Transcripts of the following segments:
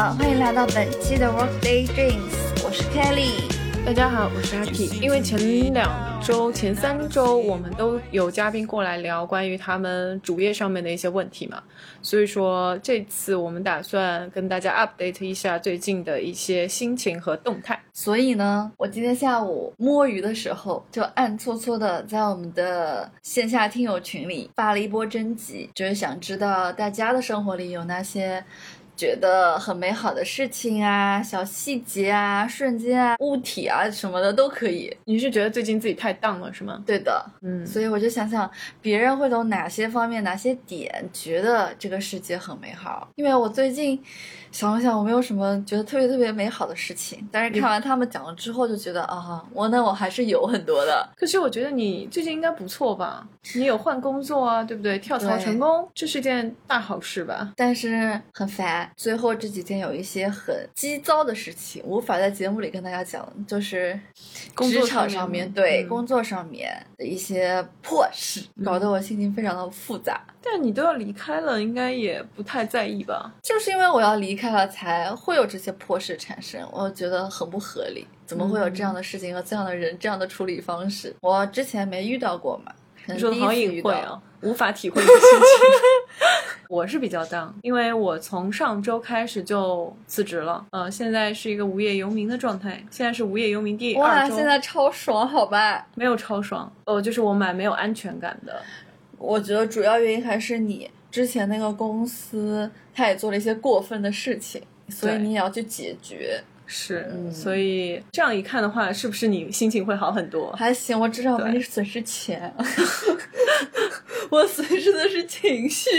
好，欢迎来到本期的 Workday Dreams，我是 Kelly。大家好，我是阿 K。因为前两周、前三周我们都有嘉宾过来聊关于他们主页上面的一些问题嘛，所以说这次我们打算跟大家 update 一下最近的一些心情和动态。所以呢，我今天下午摸鱼的时候，就暗搓搓的在我们的线下听友群里发了一波征集，就是想知道大家的生活里有那些。觉得很美好的事情啊，小细节啊，瞬间啊，物体啊什么的都可以。你是觉得最近自己太荡了是吗？对的，嗯，所以我就想想别人会从哪些方面、哪些点觉得这个世界很美好。因为我最近想了想，我没有什么觉得特别特别美好的事情。但是看完他们讲了之后，就觉得啊，我那我还是有很多的。可是我觉得你最近应该不错吧？你有换工作啊，对不对？跳槽成功，这是件大好事吧？但是很烦。最后这几天有一些很激糟的事情，无法在节目里跟大家讲，就是职场上面对工作上面的一些破事，搞得我心情非常的复杂。但你都要离开了，应该也不太在意吧？就是因为我要离开了，才会有这些破事产生，我觉得很不合理。怎么会有这样的事情和这样的人这样的处理方式？我之前没遇到过嘛？你说好隐晦啊，无法体会你的心情。我是比较当，因为我从上周开始就辞职了，呃，现在是一个无业游民的状态。现在是无业游民第二周，哇，现在超爽，好吧？没有超爽，哦，就是我蛮没有安全感的。我觉得主要原因还是你之前那个公司，他也做了一些过分的事情，所以你也要去解决。是，所以这样一看的话，是不是你心情会好很多？还行，我至少没损失钱，我损失的是情绪，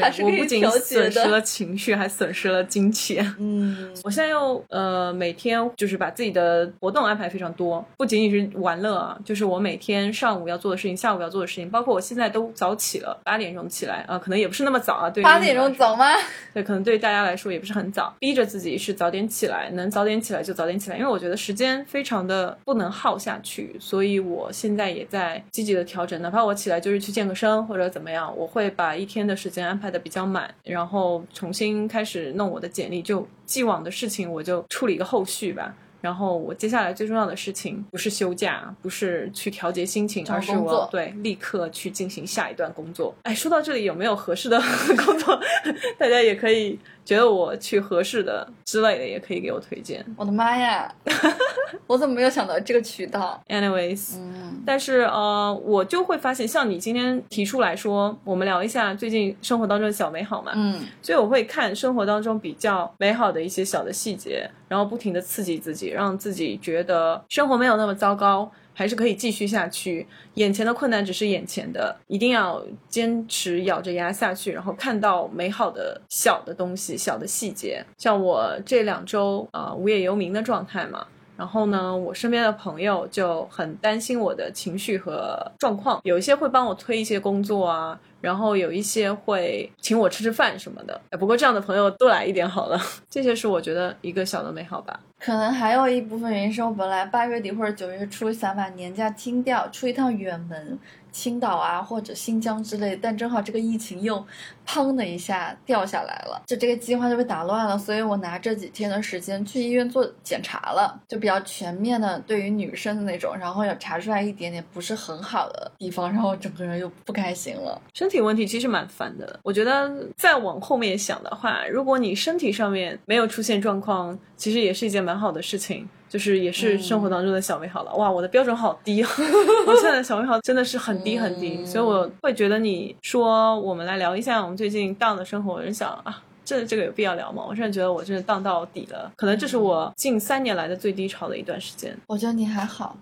还是我不仅损失了情绪，还损失了金钱。嗯，我现在又呃每天就是把自己的活动安排非常多，不仅仅是玩乐啊，就是我每天上午要做的事情，下午要做的事情，包括我现在都早起了，八点钟起来啊，可能也不是那么早啊，对，八点钟早吗？对，可能对大家来说也不是很早，逼着自己是早点起来，能。早点起来就早点起来，因为我觉得时间非常的不能耗下去，所以我现在也在积极的调整。哪怕我起来就是去健个身或者怎么样，我会把一天的时间安排的比较满，然后重新开始弄我的简历，就既往的事情我就处理一个后续吧。然后我接下来最重要的事情不是休假，不是去调节心情，而是我对立刻去进行下一段工作。哎，说到这里有没有合适的 工作？大家也可以。觉得我去合适的之类的，也可以给我推荐。我的妈呀，我怎么没有想到这个渠道？Anyways，嗯，但是呃，我就会发现，像你今天提出来说，我们聊一下最近生活当中的小美好嘛，嗯，所以我会看生活当中比较美好的一些小的细节，然后不停的刺激自己，让自己觉得生活没有那么糟糕。还是可以继续下去，眼前的困难只是眼前的，一定要坚持咬着牙下去，然后看到美好的小的东西、小的细节。像我这两周啊无业游民的状态嘛，然后呢，我身边的朋友就很担心我的情绪和状况，有一些会帮我推一些工作啊。然后有一些会请我吃吃饭什么的，不过这样的朋友多来一点好了。这些是我觉得一个小的美好吧。可能还有一部分原因是我本来八月底或者九月初想把年假清掉，出一趟远门。青岛啊，或者新疆之类，但正好这个疫情又砰的一下掉下来了，就这个计划就被打乱了。所以我拿这几天的时间去医院做检查了，就比较全面的，对于女生的那种，然后也查出来一点点不是很好的地方，然后整个人又不开心了。身体问题其实蛮烦的，我觉得再往后面想的话，如果你身体上面没有出现状况，其实也是一件蛮好的事情。就是也是生活当中的小美好了，哇，我的标准好低啊！我现在的小美好真的是很低很低，所以我会觉得你说我们来聊一下我们最近荡的生活，我就想啊，这这个有必要聊吗？我真的觉得我真的荡到底了，可能这是我近三年来的最低潮的一段时间。我觉得你还好，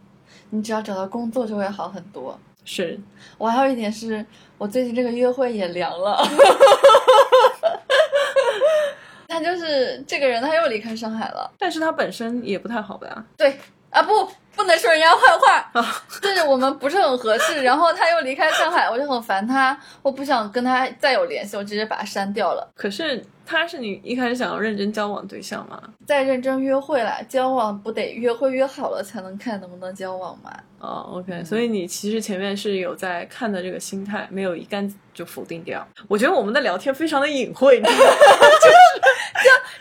你只要找到工作就会好很多。是我还有一点是我最近这个约会也凉了。就是这个人，他又离开上海了，但是他本身也不太好吧？对啊，不，不能说人家坏话，对着我们不是很合适。然后他又离开上海，我就很烦他，我不想跟他再有联系，我直接把他删掉了。可是。他是你一开始想要认真交往对象吗？在认真约会啦，交往不得约会约好了才能看能不能交往吗？哦，OK，所以你其实前面是有在看的这个心态，没有一竿子就否定掉。我觉得我们的聊天非常的隐晦，就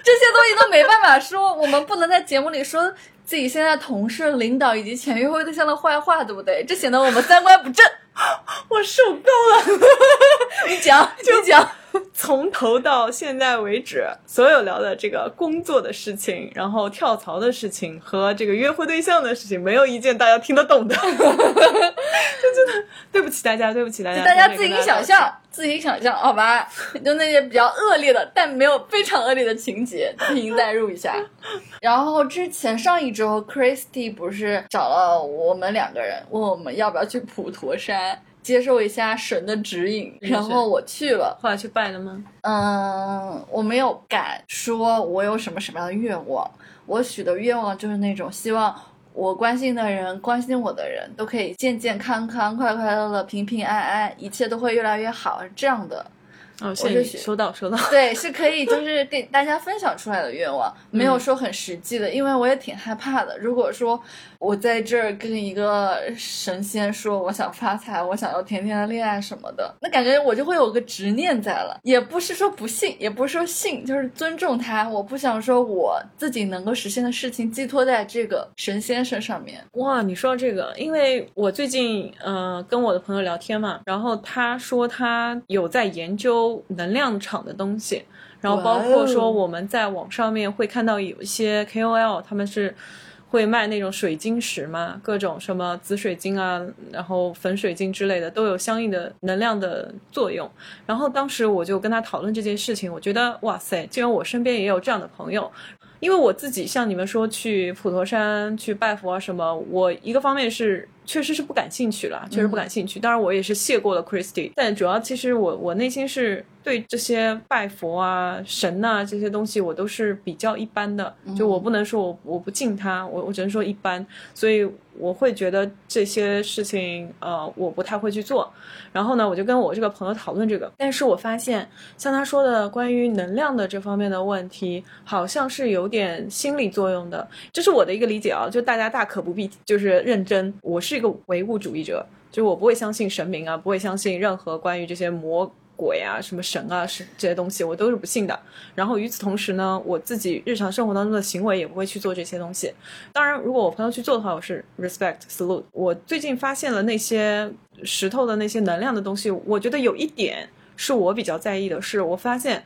这些东西都没办法说，我们不能在节目里说自己现在同事、领导以及前约会对象的坏话，对不对？这显得我们三观不正。我受够了，你讲，你讲。从头到现在为止，所有聊的这个工作的事情，然后跳槽的事情和这个约会对象的事情，没有一件大家听得懂的。就真的对不起大家，对不起大家。大家自己想象，自己想象，好吧？就那些比较恶劣的，但没有非常恶劣的情节，自行代入一下。然后之前上一周，Christy 不是找了我们两个人，问我们要不要去普陀山。接受一下神的指引，然后我去了。后来去拜了吗？嗯，我没有敢说我有什么什么样的愿望。我许的愿望就是那种希望我关心的人、关心我的人都可以健健康康、快快乐乐、平平安安，一切都会越来越好，这样的。哦，谢谢，收到收到。对，是可以，就是 给大家分享出来的愿望，没有说很实际的，因为我也挺害怕的。如果说我在这儿跟一个神仙说我想发财，我想要甜甜的恋爱什么的，那感觉我就会有个执念在了。也不是说不信，也不是说信，就是尊重他。我不想说我自己能够实现的事情寄托在这个神仙身上面。哇，你说这个，因为我最近嗯跟我的朋友聊天嘛，然后他说他有在研究。能量场的东西，然后包括说我们在网上面会看到有一些 KOL，他们是会卖那种水晶石嘛，各种什么紫水晶啊，然后粉水晶之类的，都有相应的能量的作用。然后当时我就跟他讨论这件事情，我觉得哇塞，既然我身边也有这样的朋友。因为我自己像你们说去普陀山去拜佛啊什么，我一个方面是确实是不感兴趣了，确实不感兴趣。当然我也是谢过了 Christy，但主要其实我我内心是对这些拜佛啊神呐这些东西我都是比较一般的，就我不能说我我不敬他，我我只能说一般，所以。我会觉得这些事情，呃，我不太会去做。然后呢，我就跟我这个朋友讨论这个。但是我发现，像他说的关于能量的这方面的问题，好像是有点心理作用的。这是我的一个理解啊，就大家大可不必就是认真。我是一个唯物主义者，就我不会相信神明啊，不会相信任何关于这些魔。鬼啊，什么神啊，是这些东西，我都是不信的。然后与此同时呢，我自己日常生活当中的行为也不会去做这些东西。当然，如果我朋友去做的话，我是 respect salute。我最近发现了那些石头的那些能量的东西，我觉得有一点是我比较在意的，是我发现，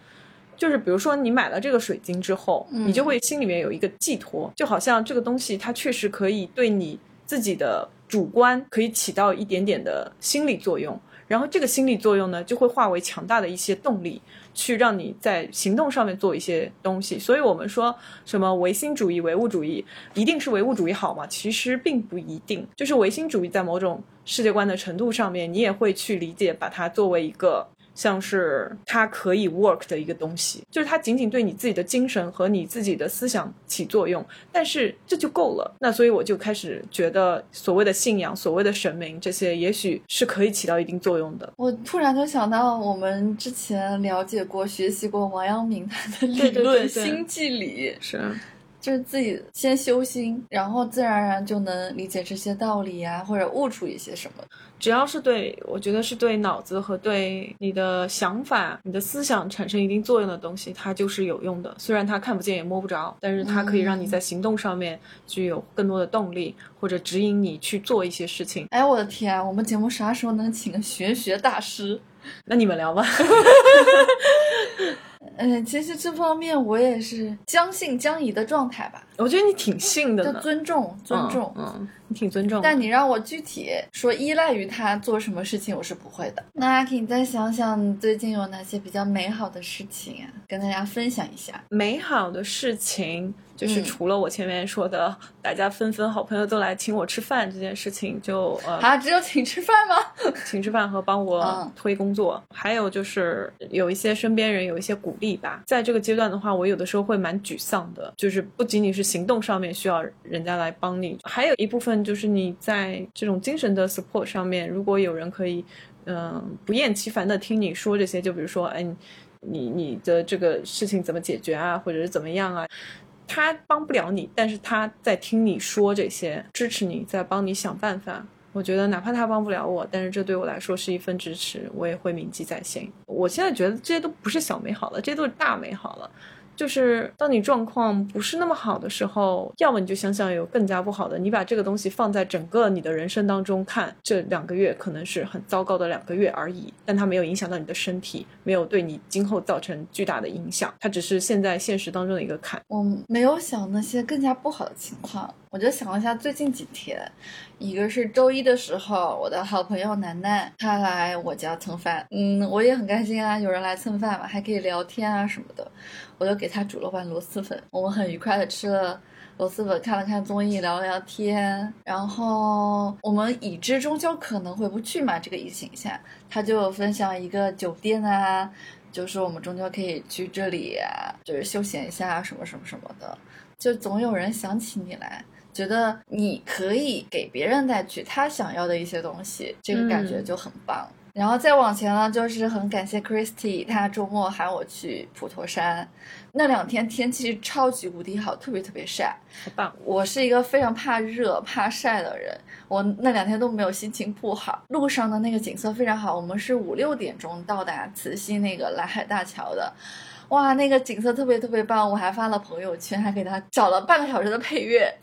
就是比如说你买了这个水晶之后，你就会心里面有一个寄托，就好像这个东西它确实可以对你自己的主观可以起到一点点的心理作用。然后这个心理作用呢，就会化为强大的一些动力，去让你在行动上面做一些东西。所以，我们说什么唯心主义、唯物主义，一定是唯物主义好吗？其实并不一定。就是唯心主义在某种世界观的程度上面，你也会去理解，把它作为一个。像是它可以 work 的一个东西，就是它仅仅对你自己的精神和你自己的思想起作用，但是这就够了。那所以我就开始觉得，所谓的信仰、所谓的神明这些，也许是可以起到一定作用的。我突然就想到，我们之前了解过、学习过王阳明他的理论——心即理，是。就是自己先修心，然后自然而然就能理解这些道理呀，或者悟出一些什么。只要是对我觉得是对脑子和对你的想法、你的思想产生一定作用的东西，它就是有用的。虽然它看不见也摸不着，但是它可以让你在行动上面具有更多的动力，或者指引你去做一些事情。哎，我的天，我们节目啥时候能请个玄学大师？那你们聊吧。嗯，其实这方面我也是将信将疑的状态吧。我觉得你挺信的，尊重尊重，嗯，你挺尊重。但你让我具体说依赖于他做什么事情，我是不会的。那阿 K，你再想想最近有哪些比较美好的事情啊，跟大家分享一下。美好的事情。就是除了我前面说的，大家纷纷好朋友都来请我吃饭这件事情，就呃啊，只有请吃饭吗？请吃饭和帮我推工作，还有就是有一些身边人有一些鼓励吧。在这个阶段的话，我有的时候会蛮沮丧的，就是不仅仅是行动上面需要人家来帮你。还有一部分就是你在这种精神的 support 上面，如果有人可以，嗯，不厌其烦的听你说这些，就比如说，哎，你你的这个事情怎么解决啊，或者是怎么样啊？他帮不了你，但是他在听你说这些，支持你，在帮你想办法。我觉得哪怕他帮不了我，但是这对我来说是一份支持，我也会铭记在心。我现在觉得这些都不是小美好了，这些都是大美好了。就是当你状况不是那么好的时候，要么你就想想有更加不好的，你把这个东西放在整个你的人生当中看，这两个月可能是很糟糕的两个月而已，但它没有影响到你的身体，没有对你今后造成巨大的影响，它只是现在现实当中的一个坎。我没有想那些更加不好的情况。我就想了一下，最近几天，一个是周一的时候，我的好朋友楠楠她来我家蹭饭，嗯，我也很开心啊，有人来蹭饭嘛，还可以聊天啊什么的，我就给她煮了碗螺蛳粉，我们很愉快的吃了螺蛳粉，看了看综艺，聊了聊天，然后我们已知终究可能回不去嘛，这个疫情下，他就分享一个酒店啊，就是我们终究可以去这里啊，就是休闲一下什么什么什么的，就总有人想起你来。觉得你可以给别人带去他想要的一些东西，这个感觉就很棒。然后再往前呢，就是很感谢 Christy，他周末喊我去普陀山，那两天天气超级无敌好，特别特别晒，好棒。我是一个非常怕热、怕晒的人，我那两天都没有心情不好。路上的那个景色非常好，我们是五六点钟到达慈溪那个蓝海大桥的。哇，那个景色特别特别棒，我还发了朋友圈，还给他找了半个小时的配乐，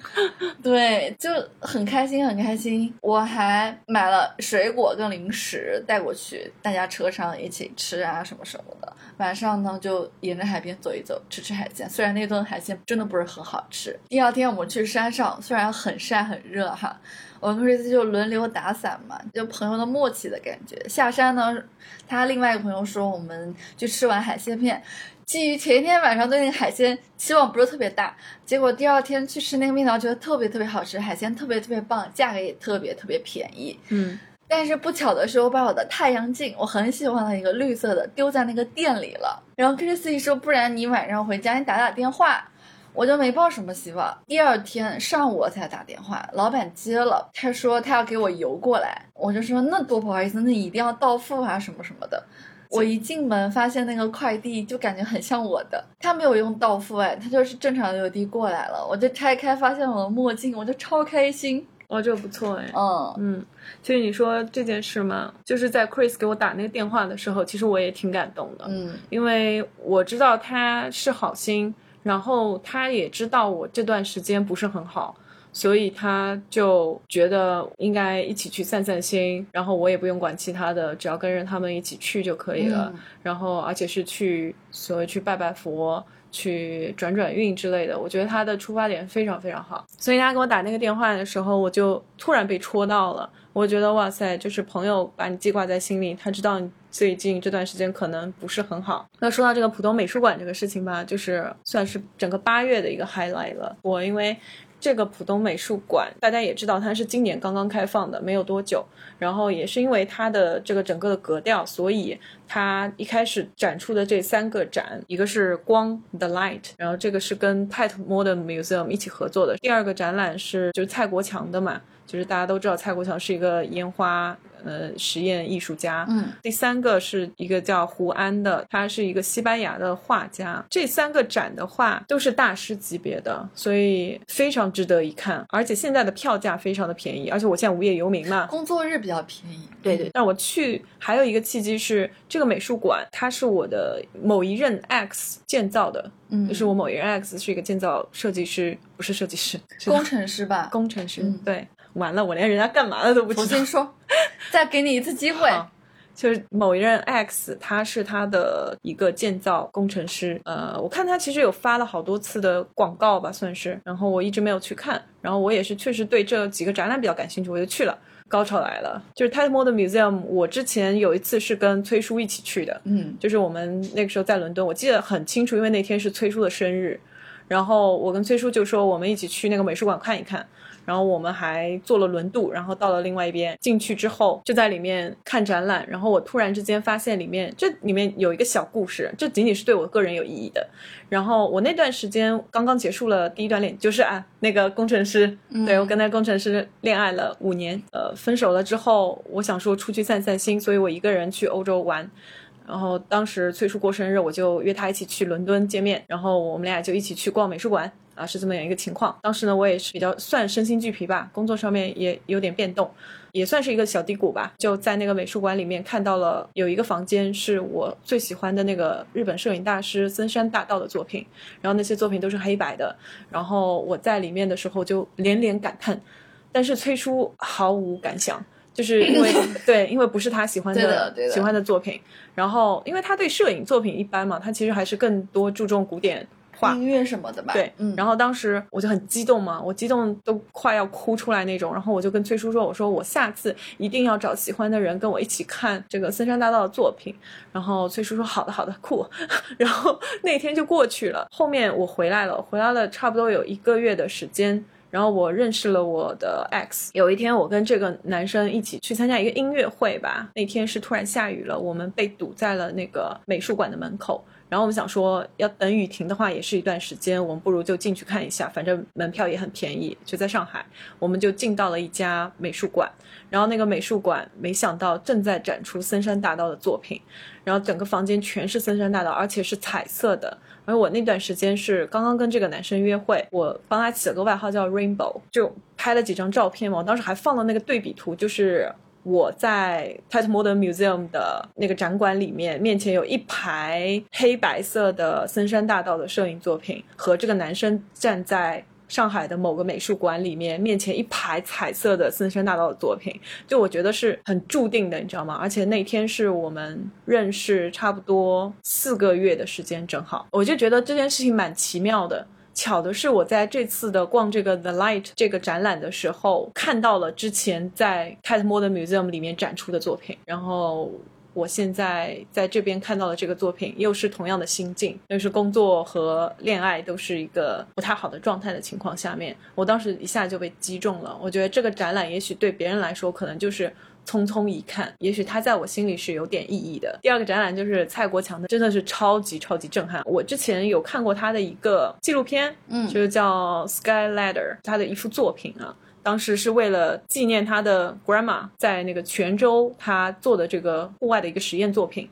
对，就很开心很开心。我还买了水果跟零食带过去，大家车上一起吃啊什么什么的。晚上呢，就沿着海边走一走，吃吃海鲜。虽然那顿海鲜真的不是很好吃。第二天我们去山上，虽然很晒很热哈。我跟 Chris 就轮流打伞嘛，就朋友的默契的感觉。下山呢，他另外一个朋友说，我们去吃完海鲜片。基于前一天晚上对那个海鲜期望不是特别大，结果第二天去吃那个面条，觉得特别特别好吃，海鲜特别特别棒，价格也特别特别便宜。嗯，但是不巧的是，我把我的太阳镜，我很喜欢的一个绿色的，丢在那个店里了。然后 Chris 一说，不然你晚上回家你打打电话。我就没抱什么希望。第二天上午我才打电话，老板接了，他说他要给我邮过来，我就说那多不好意思，那一定要到付啊什么什么的。我一进门发现那个快递就感觉很像我的，他没有用到付哎，他就是正常邮递过来了。我就拆开发现我的墨镜，我就超开心。哦，这个不错哎。嗯嗯，其实你说这件事嘛，就是在 Chris 给我打那个电话的时候，其实我也挺感动的。嗯，因为我知道他是好心。然后他也知道我这段时间不是很好，所以他就觉得应该一起去散散心，然后我也不用管其他的，只要跟着他们一起去就可以了。然后而且是去所谓去拜拜佛、去转转运之类的，我觉得他的出发点非常非常好。所以他给我打那个电话的时候，我就突然被戳到了。我觉得哇塞，就是朋友把你记挂在心里，他知道你最近这段时间可能不是很好。那说到这个浦东美术馆这个事情吧，就是算是整个八月的一个 highlight 了。我因为这个浦东美术馆，大家也知道它是今年刚刚开放的，没有多久。然后也是因为它的这个整个的格调，所以它一开始展出的这三个展，一个是光 The Light，然后这个是跟 Tate Modern Museum 一起合作的。第二个展览是就是蔡国强的嘛。就是大家都知道蔡国强是一个烟花呃实验艺术家，嗯，第三个是一个叫胡安的，他是一个西班牙的画家。这三个展的画都是大师级别的，所以非常值得一看。而且现在的票价非常的便宜，而且我现在无业游民嘛，工作日比较便宜。对对，但我去还有一个契机是这个美术馆，它是我的某一任 X 建造的，嗯，就是我某一任 X 是一个建造设计师，不是设计师，工程师吧？工程师，对。完了，我连人家干嘛的都不知道。重新说，再给你一次机会。就是某一任 X，他是他的一个建造工程师。呃，我看他其实有发了好多次的广告吧，算是。然后我一直没有去看。然后我也是确实对这几个展览比较感兴趣，我就去了。高潮来了，就是 Tate Modern Museum。我之前有一次是跟崔叔一起去的，嗯，就是我们那个时候在伦敦，我记得很清楚，因为那天是崔叔的生日。然后我跟崔叔就说我们一起去那个美术馆看一看。然后我们还坐了轮渡，然后到了另外一边。进去之后就在里面看展览。然后我突然之间发现里面这里面有一个小故事，这仅仅是对我个人有意义的。然后我那段时间刚刚结束了第一段恋，就是啊那个工程师，对我跟那个工程师恋爱了五年。呃，分手了之后，我想说出去散散心，所以我一个人去欧洲玩。然后当时崔叔过生日，我就约他一起去伦敦见面。然后我们俩就一起去逛美术馆。啊，是这么样一个情况。当时呢，我也是比较算身心俱疲吧，工作上面也有点变动，也算是一个小低谷吧。就在那个美术馆里面看到了有一个房间是我最喜欢的那个日本摄影大师森山大道的作品，然后那些作品都是黑白的。然后我在里面的时候就连连感叹，但是崔叔毫无感想，就是因为 对，因为不是他喜欢的喜欢的作品。然后因为他对摄影作品一般嘛，他其实还是更多注重古典。音乐什么的吧，对，嗯，然后当时我就很激动嘛，我激动都快要哭出来那种，然后我就跟崔叔说，我说我下次一定要找喜欢的人跟我一起看这个森山大道的作品，然后崔叔说好的好的酷，然后那天就过去了，后面我回来了，回来了差不多有一个月的时间，然后我认识了我的 X，有一天我跟这个男生一起去参加一个音乐会吧，那天是突然下雨了，我们被堵在了那个美术馆的门口。然后我们想说，要等雨停的话，也是一段时间，我们不如就进去看一下，反正门票也很便宜，就在上海，我们就进到了一家美术馆。然后那个美术馆，没想到正在展出森山大道的作品，然后整个房间全是森山大道，而且是彩色的。而我那段时间是刚刚跟这个男生约会，我帮他起了个外号叫 Rainbow，就拍了几张照片嘛，我当时还放了那个对比图，就是。我在 Tate Modern Museum 的那个展馆里面，面前有一排黑白色的森山大道的摄影作品，和这个男生站在上海的某个美术馆里面，面前一排彩色的森山大道的作品，就我觉得是很注定的，你知道吗？而且那天是我们认识差不多四个月的时间，正好，我就觉得这件事情蛮奇妙的。巧的是，我在这次的逛这个 The Light 这个展览的时候，看到了之前在 Tate Modern Museum 里面展出的作品。然后我现在在这边看到了这个作品，又是同样的心境，又是工作和恋爱都是一个不太好的状态的情况下面，我当时一下就被击中了。我觉得这个展览也许对别人来说，可能就是。匆匆一看，也许他在我心里是有点意义的。第二个展览就是蔡国强的，真的是超级超级震撼。我之前有看过他的一个纪录片，嗯，就是叫《Sky Ladder》，他的一幅作品啊，当时是为了纪念他的 grandma 在那个泉州他做的这个户外的一个实验作品。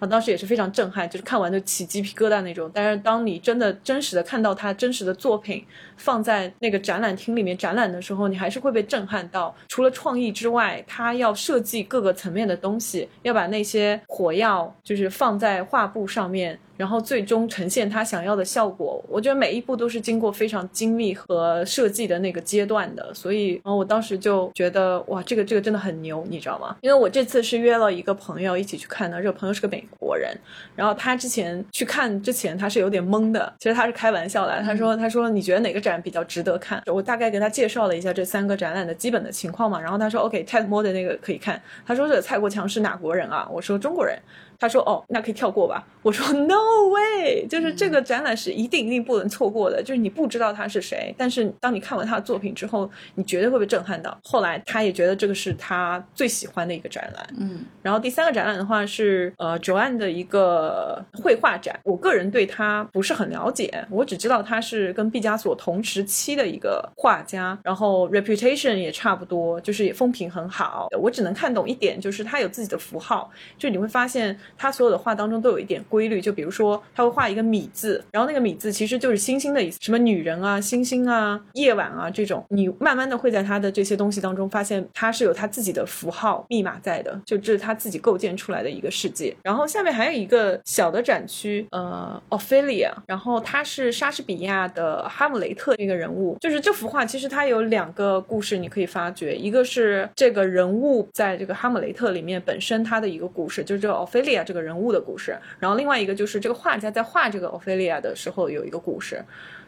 啊，当时也是非常震撼，就是看完就起鸡皮疙瘩那种。但是当你真的真实的看到他真实的作品放在那个展览厅里面展览的时候，你还是会被震撼到。除了创意之外，他要设计各个层面的东西，要把那些火药就是放在画布上面。然后最终呈现他想要的效果，我觉得每一步都是经过非常精密和设计的那个阶段的，所以，然后我当时就觉得，哇，这个这个真的很牛，你知道吗？因为我这次是约了一个朋友一起去看的，这个朋友是个美国人，然后他之前去看之前他是有点懵的，其实他是开玩笑的，他说他说你觉得哪个展展比较值得看？我大概给他介绍了一下这三个展览的基本的情况嘛，然后他说 ok tedmod 那个可以看，他说这蔡国强是哪国人啊？我说中国人。他说：“哦，那可以跳过吧。”我说：“No way！就是这个展览是一定一定不能错过的。就是你不知道他是谁，但是当你看完他的作品之后，你绝对会被震撼到。后来他也觉得这个是他最喜欢的一个展览。嗯，然后第三个展览的话是呃 Joanne 的一个绘画展。我个人对他不是很了解，我只知道他是跟毕加索同时期的一个画家，然后 reputation 也差不多，就是也风评很好。我只能看懂一点，就是他有自己的符号，就你会发现。他所有的画当中都有一点规律，就比如说他会画一个米字，然后那个米字其实就是星星的意思，什么女人啊、星星啊、夜晚啊这种，你慢慢的会在他的这些东西当中发现他是有他自己的符号密码在的，就这是他自己构建出来的一个世界。然后下面还有一个小的展区，呃，Ophelia，然后他是莎士比亚的哈姆雷特这个人物，就是这幅画其实它有两个故事你可以发掘，一个是这个人物在这个哈姆雷特里面本身他的一个故事，就是这个 Ophelia。这个人物的故事，然后另外一个就是这个画家在画这个奥菲利亚的时候有一个故事，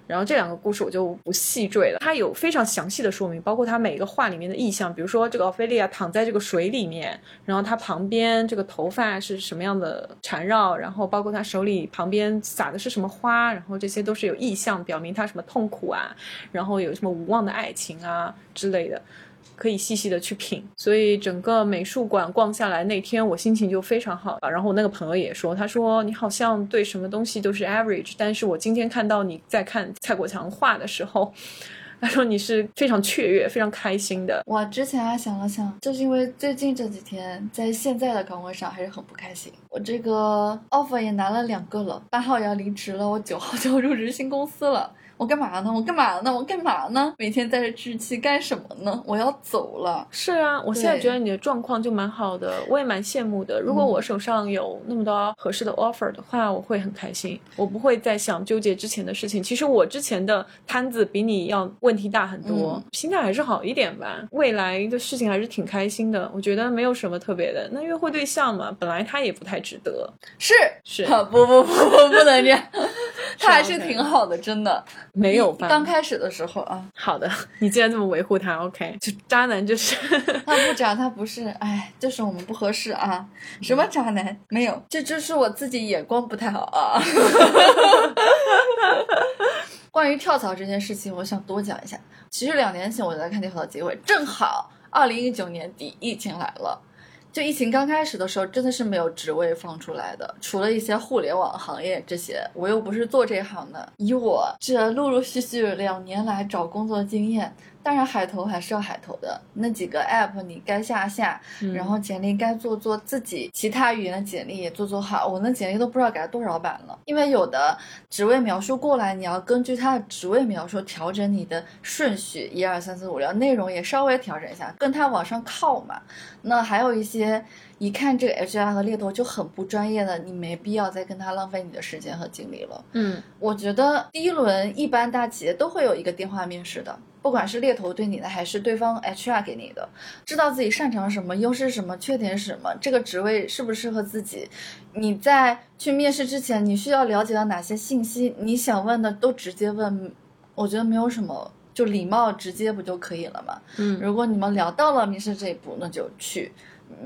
然后这两个故事我就不细赘了。它有非常详细的说明，包括它每一个画里面的意象，比如说这个奥菲利亚躺在这个水里面，然后她旁边这个头发是什么样的缠绕，然后包括她手里旁边撒的是什么花，然后这些都是有意象，表明他什么痛苦啊，然后有什么无望的爱情啊之类的。可以细细的去品，所以整个美术馆逛下来那天我心情就非常好。然后我那个朋友也说，他说你好像对什么东西都是 average，但是我今天看到你在看蔡国强画的时候，他说你是非常雀跃、非常开心的。我之前还想了想，就是因为最近这几天在现在的岗位上还是很不开心。我这个 offer 也拿了两个了，八号要离职了，我九号就要入职新公司了。我干嘛呢？我干嘛呢？我干嘛呢？每天在这置气干什么呢？我要走了。是啊，我现在觉得你的状况就蛮好的，我也蛮羡慕的。如果我手上有那么多合适的 offer 的话，我会很开心。我不会再想纠结之前的事情。其实我之前的摊子比你要问题大很多，心态还是好一点吧。未来的事情还是挺开心的。我觉得没有什么特别的。那约会对象嘛，本来他也不太值得。是是，不不不不不能这样，他还是挺好的，真的。没有吧？刚开始的时候啊，好的，你既然这么维护他，OK，就渣男就是，他不渣，他不是，哎，就是我们不合适啊。什么渣男？没有，这就是我自己眼光不太好啊。关于跳槽这件事情，我想多讲一下。其实两年前我就在看跳槽机会，正好二零一九年底疫情来了。就疫情刚开始的时候，真的是没有职位放出来的，除了一些互联网行业这些，我又不是做这行的。以我这陆陆续续两年来找工作经验。当然，海投还是要海投的。那几个 app 你该下下，然后简历该做做，自己其他语言的简历也做做好。我那简历都不知道改了多少版了，因为有的职位描述过来，你要根据他的职位描述调整你的顺序，一二三四五六，内容也稍微调整一下，跟他往上靠嘛。那还有一些。一看这个 HR 和猎头就很不专业的，你没必要再跟他浪费你的时间和精力了。嗯，我觉得第一轮一般大企业都会有一个电话面试的，不管是猎头对你的还是对方 HR 给你的，知道自己擅长什么、优势什么、缺点是什么，这个职位适不适合自己。你在去面试之前，你需要了解到哪些信息？你想问的都直接问，我觉得没有什么，就礼貌直接不就可以了嘛？嗯，如果你们聊到了面试这一步，那就去。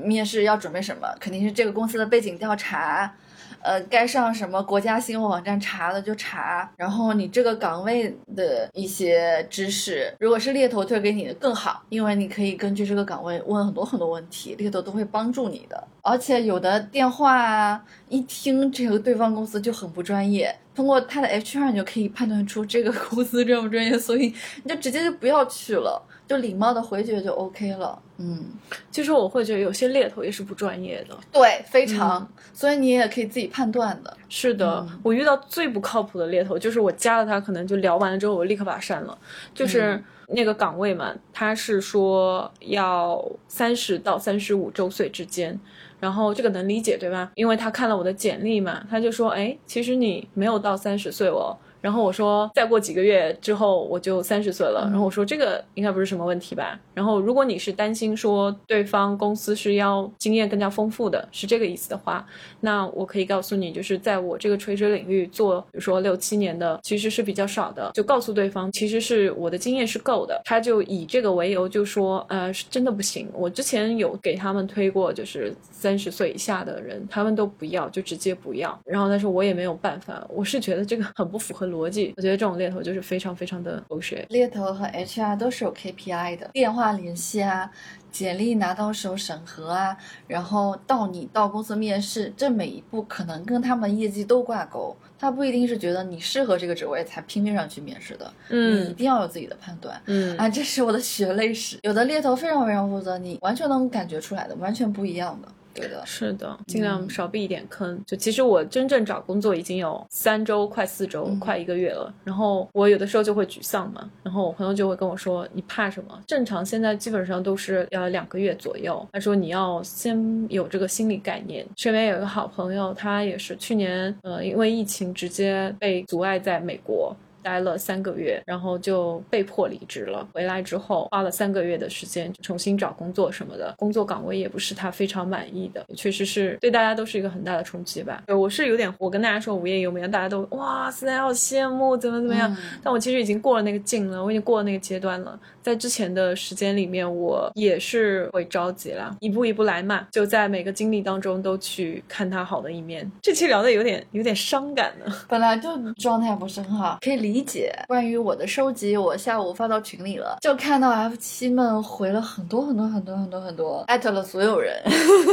面试要准备什么？肯定是这个公司的背景调查，呃，该上什么国家新闻网站查的就查，然后你这个岗位的一些知识，如果是猎头推给你的更好，因为你可以根据这个岗位问很多很多问题，猎头都会帮助你的。而且有的电话啊，一听这个对方公司就很不专业，通过他的 HR 你就可以判断出这个公司专不专业，所以你就直接就不要去了。就礼貌的回绝就 OK 了，嗯，其实我会觉得有些猎头也是不专业的，对，非常，所以你也可以自己判断的。是的，我遇到最不靠谱的猎头，就是我加了他，可能就聊完了之后，我立刻把他删了。就是那个岗位嘛，他是说要三十到三十五周岁之间，然后这个能理解对吧？因为他看了我的简历嘛，他就说，哎，其实你没有到三十岁哦。然后我说，再过几个月之后我就三十岁了。然后我说这个应该不是什么问题吧。然后如果你是担心说对方公司是要经验更加丰富的，是这个意思的话，那我可以告诉你，就是在我这个垂直领域做，比如说六七年的，其实是比较少的。就告诉对方，其实是我的经验是够的。他就以这个为由就说，呃，是真的不行。我之前有给他们推过，就是三十岁以下的人，他们都不要，就直接不要。然后但是我也没有办法，我是觉得这个很不符合。逻辑，我觉得这种猎头就是非常非常的狗血。猎头和 HR 都是有 KPI 的，电话联系啊，简历拿到手审核啊，然后到你到公司面试，这每一步可能跟他们业绩都挂钩。他不一定是觉得你适合这个职位才拼命上去面试的，嗯，你一定要有自己的判断，嗯啊，这是我的血泪史。有的猎头非常非常负责，你完全能感觉出来的，完全不一样的。对的，是的，尽量少避一点坑。就其实我真正找工作已经有三周，快四周，快一个月了。然后我有的时候就会沮丧嘛，然后我朋友就会跟我说：“你怕什么？正常现在基本上都是要两个月左右。”他说：“你要先有这个心理概念。”身边有一个好朋友，他也是去年呃因为疫情直接被阻碍在美国。待了三个月，然后就被迫离职了。回来之后花了三个月的时间重新找工作什么的，工作岗位也不是他非常满意的，确实是对大家都是一个很大的冲击吧。对我是有点，我跟大家说无业游民，大家都哇塞好羡慕，怎么怎么样？但我其实已经过了那个劲了，我已经过了那个阶段了。在之前的时间里面，我也是会着急了，一步一步来嘛，就在每个经历当中都去看他好的一面。这期聊的有点有点伤感呢，本来就状态不是很好，可以理解。关于我的收集，我下午发到群里了，就看到 F 七们回了很多很多很多很多很多，艾特了所有人。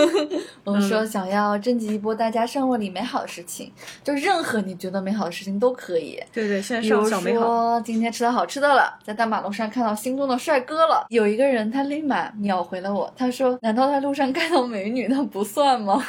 我们说想要征集一波大家生活里美好的事情，就任何你觉得美好的事情都可以。对对，现在上小美好。比如说今天吃到好吃的了，在大马路上看到心中的帅哥了。有一个人他立马秒回了我，他说：“难道在路上看到美女那不算吗？”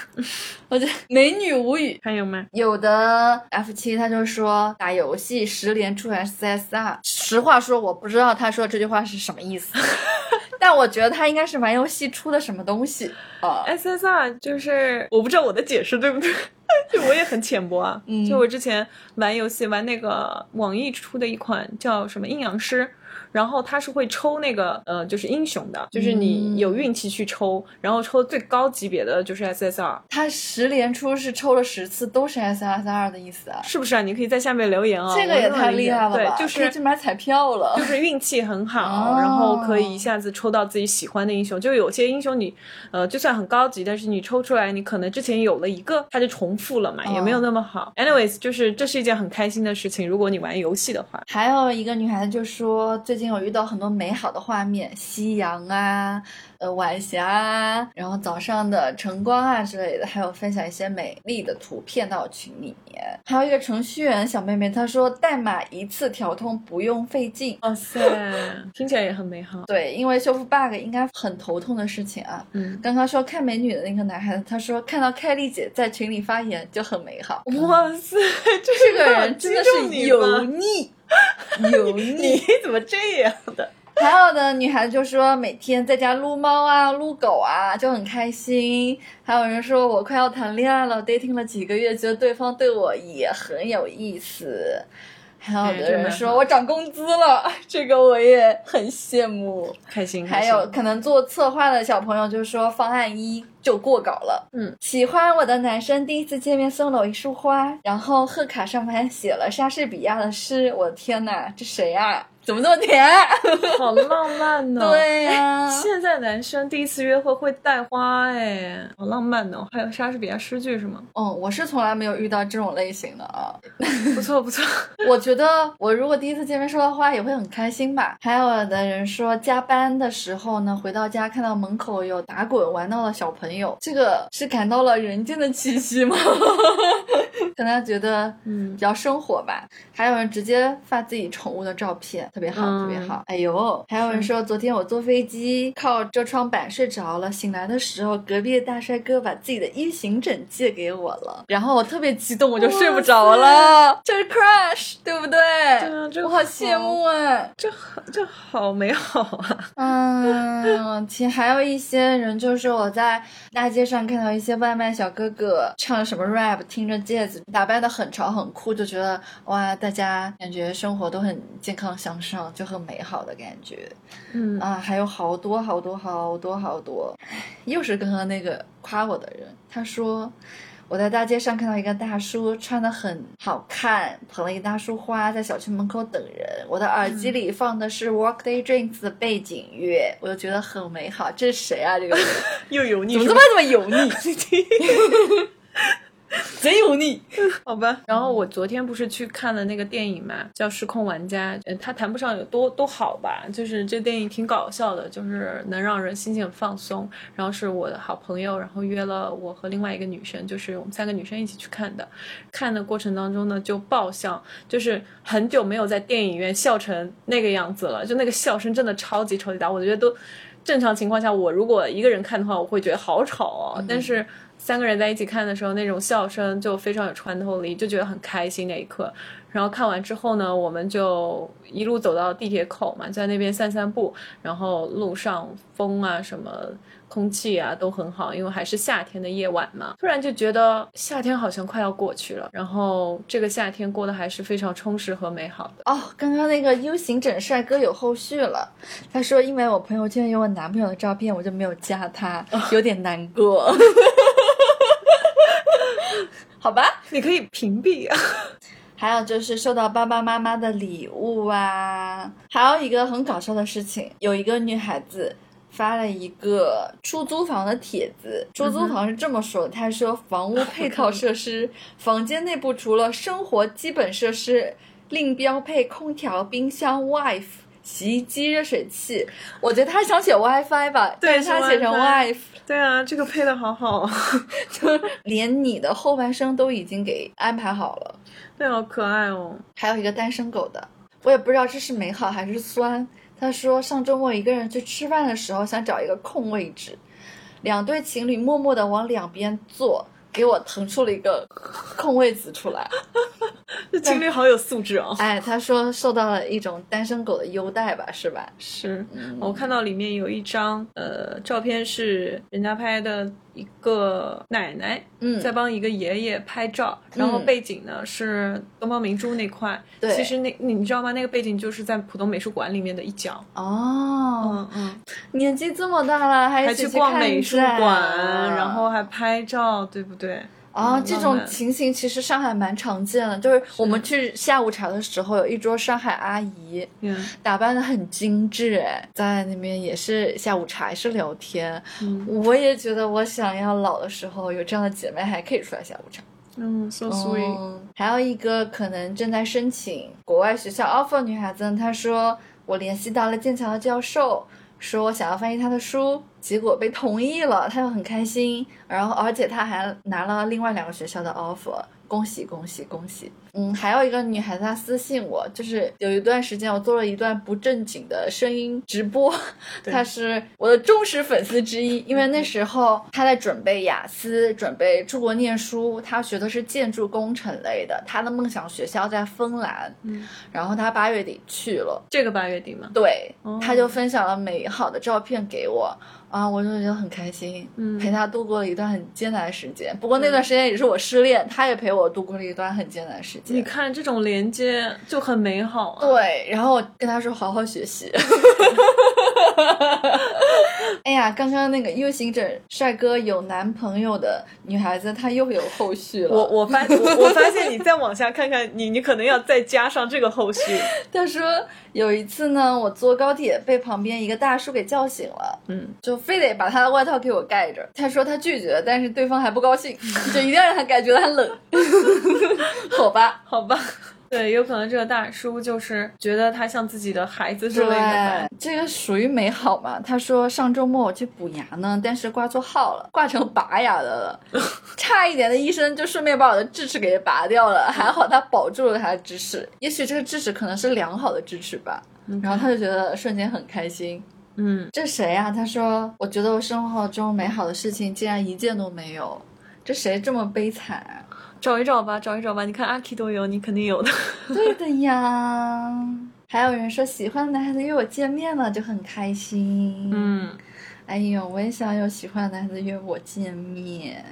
我就美女无语。还有吗？有的 F 七他就说打游戏十连出 SSR。实话说，我不知道他说这句话是什么意思，但我觉得他应该是玩游戏出的什么东西啊。SSR 就是我不知道我的解释对不对，就我也很浅薄啊。就我之前玩游戏玩那个网易出的一款叫什么阴阳师。然后他是会抽那个呃，就是英雄的，就是你有运气去抽，然后抽最高级别的就是 SSR。他十连出是抽了十次都是 SSR 的意思啊？是不是啊？你可以在下面留言啊。这个也太厉害了吧！对，就是去买彩票了，就 是运气很好，然后可以一下子抽到自己喜欢的英雄。就有些英雄你呃，就算很高级，但是你抽出来，你可能之前有了一个，它就重复了嘛，也没有那么好。Anyways，就是这是一件很开心的事情。如果你玩游戏的话，还有一个女孩子就说最近。有遇到很多美好的画面，夕阳啊，呃，晚霞啊，然后早上的晨光啊之类的，还有分享一些美丽的图片到群里面。还有一个程序员小妹妹，她说代码一次调通不用费劲。哇塞，听起来也很美好。对，因为修复 bug 应该很头痛的事情啊。嗯，刚刚说看美女的那个男孩子，他说看到凯丽姐在群里发言就很美好。哇塞，这个人真的是油腻。油腻，你怎么这样的？还有的女孩子就说每天在家撸猫啊、撸狗啊，就很开心。还有人说我快要谈恋爱了，dating 了几个月，觉得对方对我也很有意思。还有的人说我涨工资了，这个我也很羡慕，开心。还有可能做策划的小朋友就说方案一就过稿了。嗯，喜欢我的男生第一次见面送了我一束花，然后贺卡上面还写了莎士比亚的诗。我的天哪，这谁啊？怎么这么甜？好浪漫呢！对呀，现在男生第一次约会会带花，哎，好浪漫呢。还有莎士比亚诗句是吗？嗯，我是从来没有遇到这种类型的啊。不 错不错，我觉得我如果第一次见面收到花也会很开心吧。还有的人说加班的时候呢，回到家看到门口有打滚玩闹的小朋友，这个是感到了人间的气息吗？可能觉得嗯比较生活吧。还有人直接发自己宠物的照片。特别好，特别好。哎呦，还有人说，昨天我坐飞机靠遮窗板睡着了，醒来的时候，隔壁的大帅哥把自己的异形枕借给我了，然后我特别激动，我就睡不着了。这是 crush，对不对？对我好羡慕啊！这好，这好美好啊！嗯，其还有一些人就是我在大街上看到一些外卖小哥哥唱什么 rap，听着戒指，打扮的很潮很酷，就觉得哇，大家感觉生活都很健康向。上就很美好的感觉，嗯啊，还有好多好多好多好多，又是刚刚那个夸我的人，他说我在大街上看到一个大叔穿的很好看，捧了一大束花在小区门口等人，我的耳机里放的是 Workday Drinks 的背景乐，我就觉得很美好。这是谁啊？这个 又油腻，怎么这么这么油腻？贼油腻，好吧。然后我昨天不是去看了那个电影嘛，叫《失控玩家》。呃，它谈不上有多多好吧，就是这电影挺搞笑的，就是能让人心情很放松。然后是我的好朋友，然后约了我和另外一个女生，就是我们三个女生一起去看的。看的过程当中呢，就爆笑，就是很久没有在电影院笑成那个样子了，就那个笑声真的超级超级大。我觉得都正常情况下，我如果一个人看的话，我会觉得好吵哦。但是。三个人在一起看的时候，那种笑声就非常有穿透力，就觉得很开心那一刻。然后看完之后呢，我们就一路走到地铁口嘛，在那边散散步。然后路上风啊什么。空气啊都很好，因为还是夏天的夜晚嘛。突然就觉得夏天好像快要过去了，然后这个夏天过得还是非常充实和美好的。哦，刚刚那个 U 型枕帅哥有后续了，他说因为我朋友圈有我男朋友的照片，我就没有加他，有点难过。好吧，你可以屏蔽啊。还有就是收到爸爸妈妈的礼物啊，还有一个很搞笑的事情，有一个女孩子。发了一个出租房的帖子，出租房是这么说的：他说，房屋配套设施，房间内部除了生活基本设施，另标配空调、冰箱、wife、洗衣机、热水器。我觉得他想写 WiFi 吧，对他写成 wife。对啊，这个配的好好，就连你的后半生都已经给安排好了。对，好可爱哦。还有一个单身狗的，我也不知道这是美好还是酸。他说上周末一个人去吃饭的时候，想找一个空位置，两对情侣默默的往两边坐，给我腾出了一个空位子出来。这情侣好有素质哦！哎，他说受到了一种单身狗的优待吧，是吧？是，我看到里面有一张呃照片，是人家拍的。一个奶奶嗯，在帮一个爷爷拍照，然后背景呢是东方明珠那块。对，其实那你知道吗？那个背景就是在浦东美术馆里面的一角。哦，嗯嗯，年纪这么大了还，还去逛美术馆，然后还拍照，对不对？啊，这种情形其实上海蛮常见的，就是我们去下午茶的时候，有一桌上海阿姨，打扮的很精致，哎，在那边也是下午茶，也是聊天。我也觉得我想要老的时候有这样的姐妹，还可以出来下午茶。嗯，so sweet。还有一个可能正在申请国外学校 offer 女孩子，她说我联系到了剑桥的教授。说我想要翻译他的书，结果被同意了，他又很开心，然后而且他还拿了另外两个学校的 offer，恭喜恭喜恭喜！嗯，还有一个女孩子她私信我，就是有一段时间我做了一段不正经的声音直播，她是我的忠实粉丝之一，因为那时候她在准备雅思，准备出国念书，她学的是建筑工程类的，她的梦想学校在芬兰，嗯，然后她八月底去了，这个八月底吗？对，她就分享了美好的照片给我。啊，我就觉得很开心，嗯，陪他度过了一段很艰难的时间。不过那段时间也是我失恋，他也陪我度过了一段很艰难的时间。你看这种连接就很美好啊。对，然后我跟他说好好学习。哎呀，刚刚那个 U 型枕帅哥有男朋友的女孩子，她又有后续了。我 我发我发现你再往下看看，你你可能要再加上这个后续。他说有一次呢，我坐高铁被旁边一个大叔给叫醒了，嗯，就。非得把他的外套给我盖着，他说他拒绝，但是对方还不高兴，就一定要让他盖，觉得他冷。好吧，好吧，对，有可能这个大叔就是觉得他像自己的孩子之类的。这个属于美好嘛？他说上周末我去补牙呢，但是挂错号了，挂成拔牙的了，差一点的医生就顺便把我的智齿给拔掉了，还好他保住了他的智齿，也许这个智齿可能是良好的智齿吧。然后他就觉得瞬间很开心。嗯，这谁呀？他说：“我觉得我生活中美好的事情竟然一件都没有，这谁这么悲惨？找一找吧，找一找吧。你看阿 K 都有，你肯定有的。对的呀。还有人说喜欢的男孩子约我见面了，就很开心。嗯，哎呦，我也想有喜欢的男孩子约我见面。”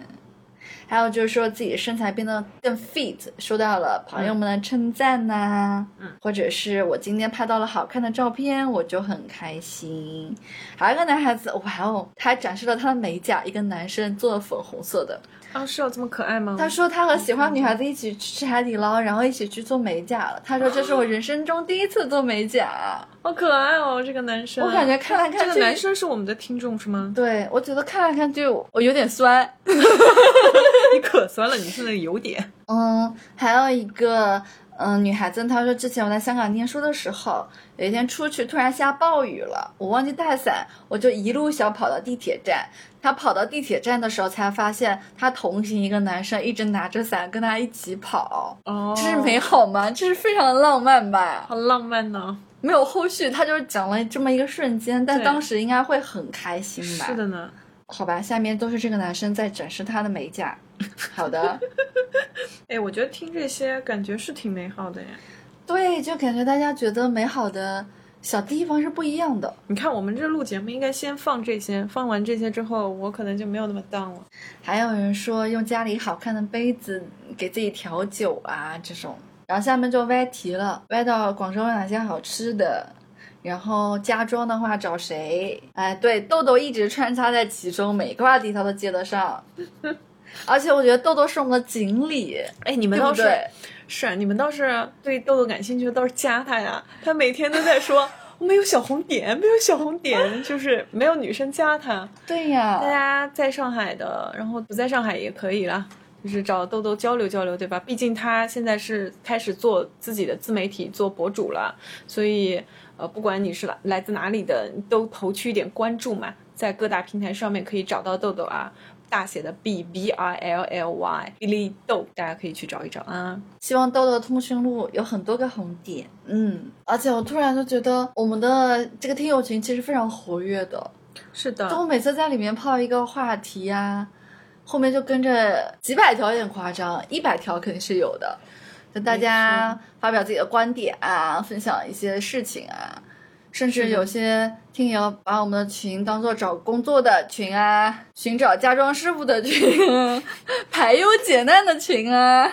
还有就是说自己的身材变得更 fit，收到了朋友们的称赞呐，嗯，或者是我今天拍到了好看的照片，我就很开心。还有一个男孩子，哇哦，他还展示了他的美甲，一个男生做的粉红色的。啊，是有这么可爱吗？他说他和喜欢女孩子一起去吃海底捞，然后一起去做美甲了。他说这是我人生中第一次做美甲，好可爱哦，这个男生。我感觉看来看去，这个男生是我们的听众是吗？对，我觉得看来看去我有点酸，你可酸了，你现在有点。嗯，还有一个。嗯，女孩子她说，之前我在香港念书的时候，有一天出去突然下暴雨了，我忘记带伞，我就一路小跑到地铁站。她跑到地铁站的时候，才发现她同行一个男生一直拿着伞跟她一起跑。哦，这是美好吗？这是非常的浪漫吧？好浪漫呢。没有后续，他就是讲了这么一个瞬间，但当时应该会很开心吧？是的呢。好吧，下面都是这个男生在展示他的美甲。好的，哎，我觉得听这些感觉是挺美好的呀。对，就感觉大家觉得美好的小地方是不一样的。你看，我们这录节目应该先放这些，放完这些之后，我可能就没有那么 down 了。还有人说用家里好看的杯子给自己调酒啊，这种。然后下面就歪题了，歪到广州有哪些好吃的，然后家装的话找谁？哎，对，豆豆一直穿插在其中，每个话题他都接得上。而且我觉得豆豆是我们的锦鲤，哎，你们倒是，是你们倒是对豆豆感兴趣的，倒是加他呀。他每天都在说没有小红点，没有小红点，就是没有女生加他。对呀，大家在上海的，然后不在上海也可以啦，就是找豆豆交流交流，对吧？毕竟他现在是开始做自己的自媒体，做博主了，所以呃，不管你是来来自哪里的，都投去一点关注嘛，在各大平台上面可以找到豆豆啊。大写的 B B I L L Y Billy 豆，大家可以去找一找啊。希望豆豆通讯录有很多个红点，嗯。而且我突然就觉得我们的这个听友群其实非常活跃的，是的。就我每次在里面泡一个话题呀，后面就跟着几百条，有点夸张，一百条肯定是有的。就大家发表自己的观点啊，分享一些事情啊。甚至有些听友把我们的群当做找工作的群啊，寻找家装师傅的群，排忧解难的群啊，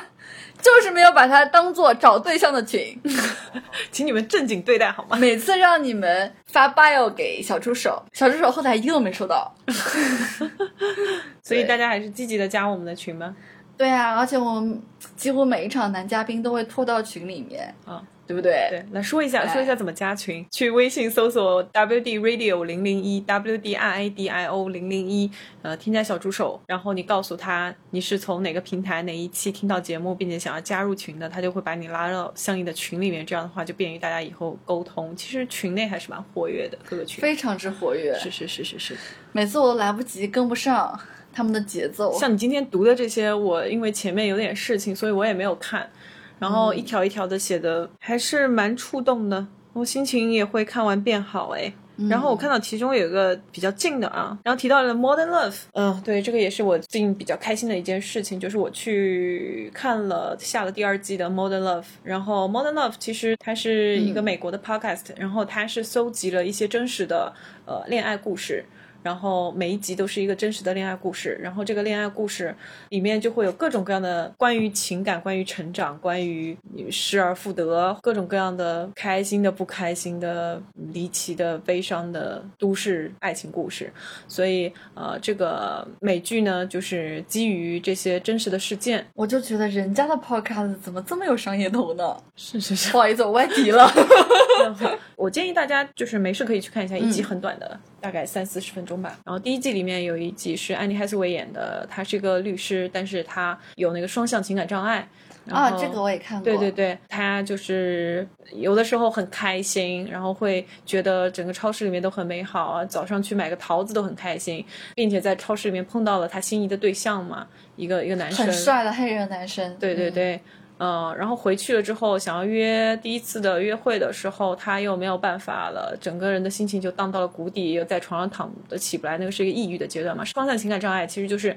就是没有把它当做找对象的群，请你们正经对待好吗？每次让你们发 bio 给小助手，小助手后台一个都没收到，所以大家还是积极的加我们的群吗。对啊，而且我们几乎每一场男嘉宾都会拖到群里面啊。对不对？对，来说一下，说一下怎么加群。去微信搜索 WD Radio 零零一 WDRADIO 零零一，呃，添加小助手，然后你告诉他你是从哪个平台哪一期听到节目，并且想要加入群的，他就会把你拉到相应的群里面。这样的话就便于大家以后沟通。其实群内还是蛮活跃的，各个群非常之活跃。是是是是是，每次我都来不及跟不上他们的节奏。像你今天读的这些，我因为前面有点事情，所以我也没有看。然后一条一条的写的还是蛮触动的，我心情也会看完变好哎。然后我看到其中有一个比较近的啊，然后提到了 Modern Love，嗯，对，这个也是我最近比较开心的一件事情，就是我去看了下了第二季的 Modern Love。然后 Modern Love 其实它是一个美国的 podcast，然后它是搜集了一些真实的呃恋爱故事。然后每一集都是一个真实的恋爱故事，然后这个恋爱故事里面就会有各种各样的关于情感、关于成长、关于失而复得，各种各样的开心的、不开心的、离奇的、悲伤的都市爱情故事。所以，呃，这个美剧呢，就是基于这些真实的事件。我就觉得人家的 podcast 怎么这么有商业头呢？是是是，不好意思，我外题了。我建议大家就是没事可以去看一下，一集很短的。大概三四十分钟吧。然后第一季里面有一集是安妮海瑟薇演的，她是一个律师，但是她有那个双向情感障碍。啊，这个我也看过。对对对，她就是有的时候很开心，然后会觉得整个超市里面都很美好啊，早上去买个桃子都很开心，并且在超市里面碰到了她心仪的对象嘛，一个一个男生，很帅的黑人男生。对对对。嗯，然后回去了之后，想要约第一次的约会的时候，他又没有办法了，整个人的心情就荡到了谷底，又在床上躺的起不来，那个是一个抑郁的阶段嘛。双向情感障碍其实就是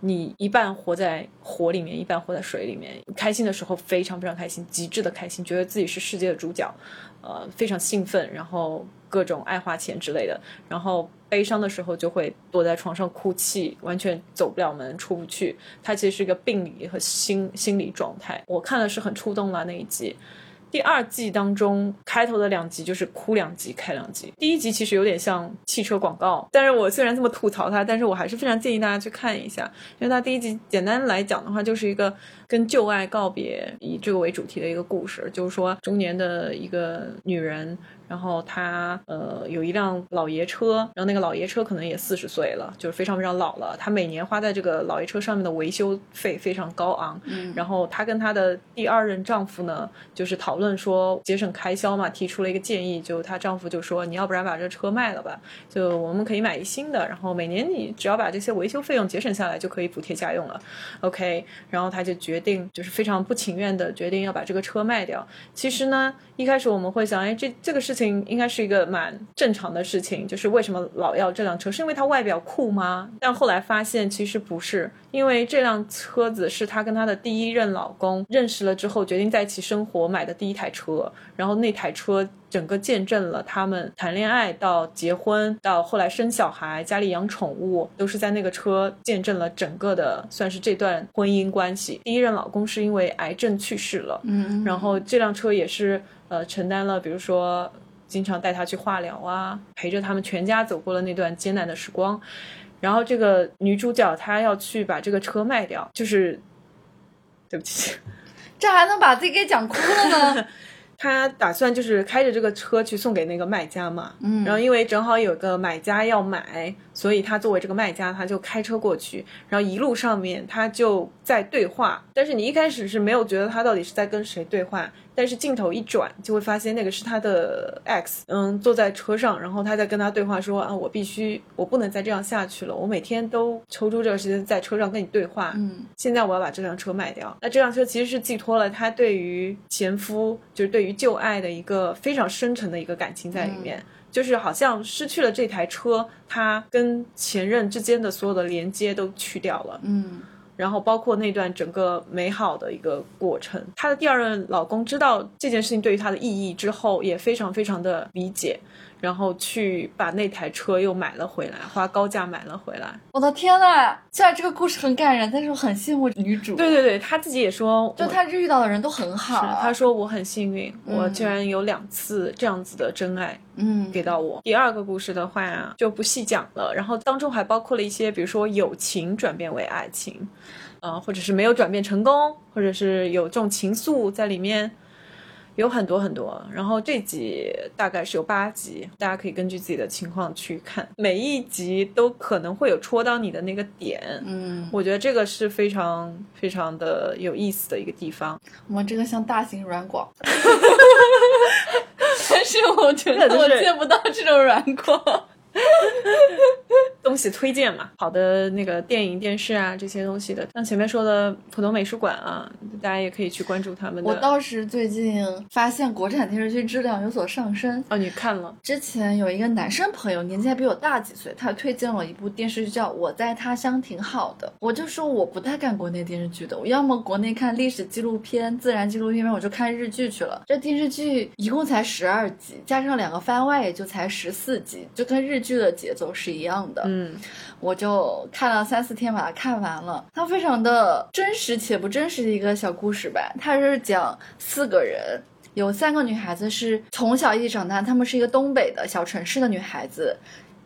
你一半活在火里面，一半活在水里面。开心的时候非常非常开心，极致的开心，觉得自己是世界的主角，呃，非常兴奋，然后各种爱花钱之类的，然后。悲伤的时候就会躲在床上哭泣，完全走不了门，出不去。他其实是一个病理和心心理状态。我看的是很触动了那一集。第二季当中开头的两集就是哭两集，开两集。第一集其实有点像汽车广告，但是我虽然这么吐槽它，但是我还是非常建议大家去看一下，因为它第一集简单来讲的话，就是一个跟旧爱告别以这个为主题的一个故事，就是说中年的一个女人。然后他呃有一辆老爷车，然后那个老爷车可能也四十岁了，就是非常非常老了。他每年花在这个老爷车上面的维修费非常高昂。嗯，然后她跟她的第二任丈夫呢，就是讨论说节省开销嘛，提出了一个建议，就她丈夫就说你要不然把这车卖了吧，就我们可以买一新的，然后每年你只要把这些维修费用节省下来，就可以补贴家用了。OK，然后她就决定就是非常不情愿的决定要把这个车卖掉。其实呢，一开始我们会想，哎，这这个事情。应该是一个蛮正常的事情，就是为什么老要这辆车？是因为它外表酷吗？但后来发现其实不是，因为这辆车子是她跟她的第一任老公认识了之后决定在一起生活买的第一台车，然后那台车整个见证了他们谈恋爱到结婚到后来生小孩家里养宠物，都是在那个车见证了整个的算是这段婚姻关系。第一任老公是因为癌症去世了，嗯，然后这辆车也是。呃，承担了，比如说经常带他去化疗啊，陪着他们全家走过了那段艰难的时光。然后这个女主角她要去把这个车卖掉，就是对不起，这还能把自己给讲哭了呢？他打算就是开着这个车去送给那个卖家嘛，嗯，然后因为正好有个买家要买，所以他作为这个卖家，他就开车过去，然后一路上面他就在对话，但是你一开始是没有觉得他到底是在跟谁对话。但是镜头一转，就会发现那个是他的 X，嗯，坐在车上，然后他在跟他对话说啊，我必须，我不能再这样下去了，我每天都抽出这个时间在车上跟你对话，嗯，现在我要把这辆车卖掉。那这辆车其实是寄托了他对于前夫，就是对于旧爱的一个非常深沉的一个感情在里面，就是好像失去了这台车，他跟前任之间的所有的连接都去掉了，嗯。然后包括那段整个美好的一个过程，她的第二任老公知道这件事情对于她的意义之后，也非常非常的理解。然后去把那台车又买了回来，花高价买了回来。我的天呐！虽然这个故事很感人，但是我很羡慕女主。对对对，她自己也说，就她遇到的人都很好。她说我很幸运，我居然有两次这样子的真爱，嗯，给到我。第二个故事的话就不细讲了，然后当中还包括了一些，比如说友情转变为爱情，呃，或者是没有转变成功，或者是有这种情愫在里面。有很多很多，然后这集大概是有八集，大家可以根据自己的情况去看，每一集都可能会有戳到你的那个点，嗯，我觉得这个是非常非常的有意思的一个地方。我们这个像大型软广，但是我觉得我见不到这种软广。东西推荐嘛，好的那个电影、电视啊这些东西的，像前面说的浦东美术馆啊，大家也可以去关注他们。我倒是最近发现国产电视剧质量有所上升哦，你看了？之前有一个男生朋友，年纪还比我大几岁，他推荐了一部电视剧叫《我在他乡挺好的》，我就说我不太看国内电视剧的，我要么国内看历史纪录片、自然纪录片，我就看日剧去了。这电视剧一共才十二集，加上两个番外也就才十四集，就跟日剧的节奏是一样的。嗯，我就看了三四天把它看完了。它非常的真实且不真实的一个小故事吧。它是讲四个人，有三个女孩子是从小一起长大，她们是一个东北的小城市的女孩子，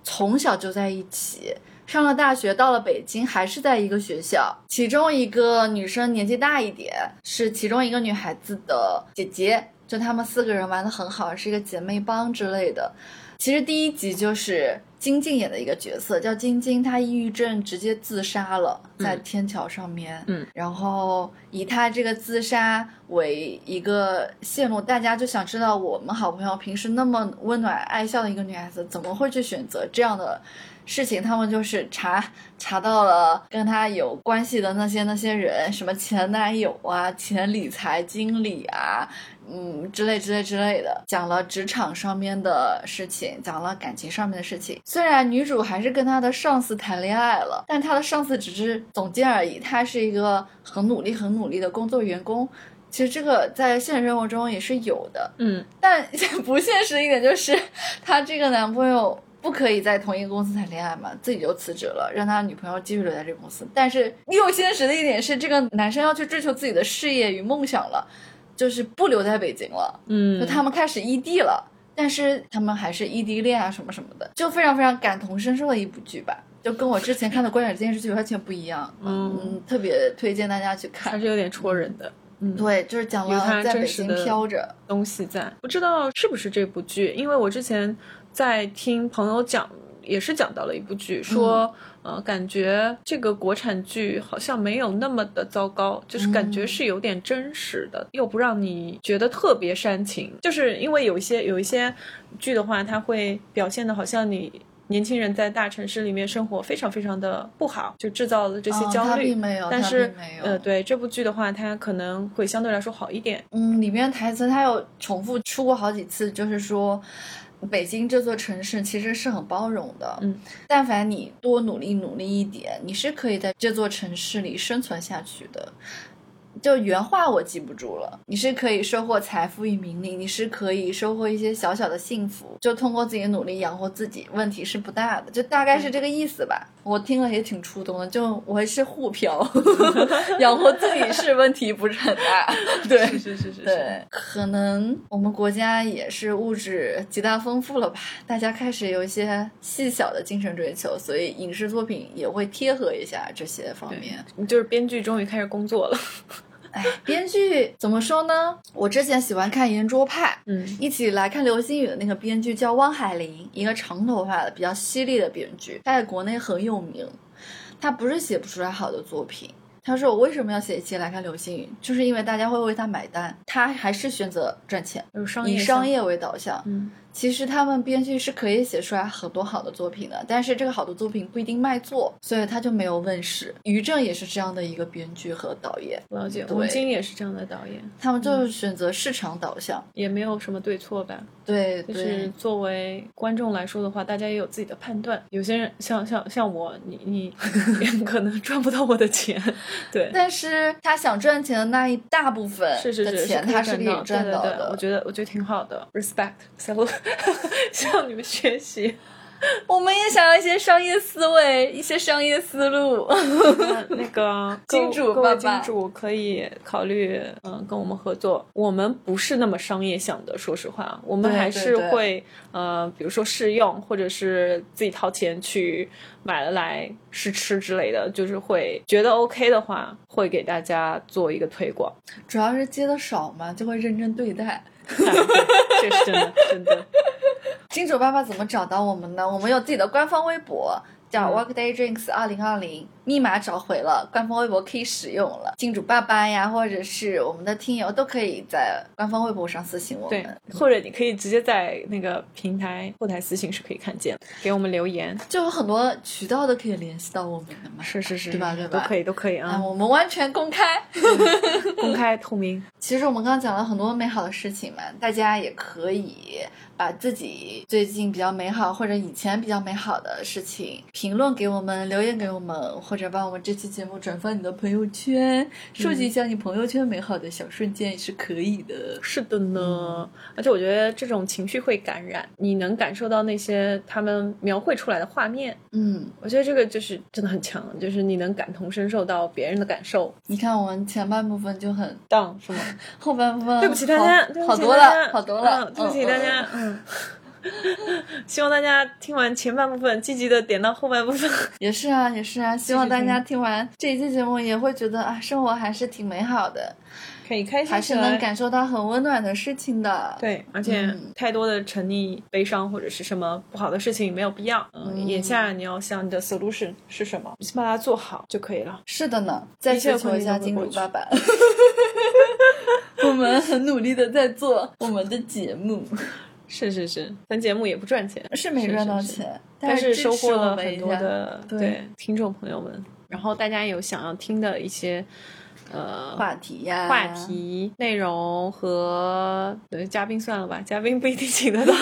从小就在一起，上了大学到了北京还是在一个学校。其中一个女生年纪大一点，是其中一个女孩子的姐姐，就她们四个人玩的很好，是一个姐妹帮之类的。其实第一集就是金靖演的一个角色，叫晶晶，她抑郁症直接自杀了，在天桥上面。嗯，然后以她这个自杀为一个线路，大家就想知道我们好朋友平时那么温暖爱笑的一个女孩子，怎么会去选择这样的事情？他们就是查查到了跟他有关系的那些那些人，什么前男友啊，前理财经理啊。嗯，之类之类之类的，讲了职场上面的事情，讲了感情上面的事情。虽然女主还是跟她的上司谈恋爱了，但她的上司只是总监而已。她是一个很努力、很努力的工作员工。其实这个在现实生活中也是有的。嗯，但 不现实一点就是，她这个男朋友不可以在同一个公司谈恋爱嘛，自己就辞职了，让他女朋友继续留在这个公司。但是又现实的一点是，这个男生要去追求自己的事业与梦想了。就是不留在北京了，嗯，就他们开始异地了，但是他们还是异地恋啊什么什么的，就非常非常感同身受的一部剧吧，就跟我之前看的观点电视剧完全不一样，嗯，特别推荐大家去看，还是有点戳人的，嗯，对，就是讲了在北京飘着。东西在，不知道是不是这部剧，因为我之前在听朋友讲，也是讲到了一部剧，说。呃，感觉这个国产剧好像没有那么的糟糕，就是感觉是有点真实的，又不让你觉得特别煽情。就是因为有一些有一些剧的话，它会表现的好像你年轻人在大城市里面生活非常非常的不好，就制造了这些焦虑。没有，但是呃，对这部剧的话，它可能会相对来说好一点。嗯，里面台词它有重复出过好几次，就是说。北京这座城市其实是很包容的，嗯，但凡你多努力努力一点，你是可以在这座城市里生存下去的。就原话我记不住了。你是可以收获财富与名利，你是可以收获一些小小的幸福，就通过自己的努力养活自己，问题是不大的。就大概是这个意思吧。我听了也挺触动的。就我是沪漂，养活自己是问题不是很大。对，是是是是。对，可能我们国家也是物质极大丰富了吧，大家开始有一些细小的精神追求，所以影视作品也会贴合一下这些方面。就是编剧终于开始工作了。哎，编剧怎么说呢？我之前喜欢看《圆桌派》，嗯，一起来看流星雨的那个编剧叫汪海林，一个长头发的、比较犀利的编剧，他在国内很有名。他不是写不出来好的作品。他说：“我为什么要写一期来看流星雨？就是因为大家会为他买单。他还是选择赚钱，以商业为导向。嗯。”其实他们编剧是可以写出来很多好的作品的，但是这个好的作品不一定卖座，所以他就没有问世。于正也是这样的一个编剧和导演，了解。吴京也是这样的导演，他们就是选择市场导向，也没有什么对错吧？对，就是作为观众来说的话，大家也有自己的判断。有些人像像像我，你你 可能赚不到我的钱，对。但是他想赚钱的那一大部分的钱，他是可以赚到的。我觉得我觉得挺好的，respect，salute。向你们学习，我们也想要一些商业思维，一些商业思路。那个 金主爸爸，金主可以考虑，嗯，跟我们合作。我们不是那么商业想的，说实话，我们还是会，呃，比如说试用，或者是自己掏钱去买了来试吃之类的，就是会觉得 OK 的话，会给大家做一个推广。主要是接的少嘛，就会认真对待。这是真的，真的。金主爸爸怎么找到我们呢？我们有自己的官方微博，叫 Workday Drinks 二零二零。密码找回了，官方微博可以使用了。金主爸爸呀，或者是我们的听友都可以在官方微博上私信我们，或者你可以直接在那个平台后台私信是可以看见，给我们留言，就有很多渠道都可以联系到我们的嘛。是是是，对吧？对吧？都可以，都可以啊。我们完全公开，公开透明。其实我们刚刚讲了很多美好的事情嘛，大家也可以把自己最近比较美好或者以前比较美好的事情评论给我们，留言给我们，或或者把我们这期节目转发你的朋友圈，收集一下你朋友圈美好的小瞬间也是可以的。是的呢，而且我觉得这种情绪会感染，你能感受到那些他们描绘出来的画面。嗯，我觉得这个就是真的很强，就是你能感同身受到别人的感受。你看我们前半部分就很 down 是吗？后半部分对不起大家，好多了，好多了，对不起大家，嗯。希望大家听完前半部分，积极的点到后半部分。也是啊，也是啊。希望大家听完这一期节目，也会觉得啊，生活还是挺美好的，可以开心，还是能感受到很温暖的事情的。对，而且太多的沉溺悲伤或者是什么不好的事情没有必要。嗯，眼下你要想你的 solution 是什么，你先把它做好就可以了。是的呢，再追求一下金主爸爸。我们很努力的在做我们的节目。是是是，咱节目也不赚钱，是没赚到钱，但是收获了很多的对听众朋友们。然后大家有想要听的一些呃话题呀、话题内容和嘉宾算了吧，嘉宾不一定请得到，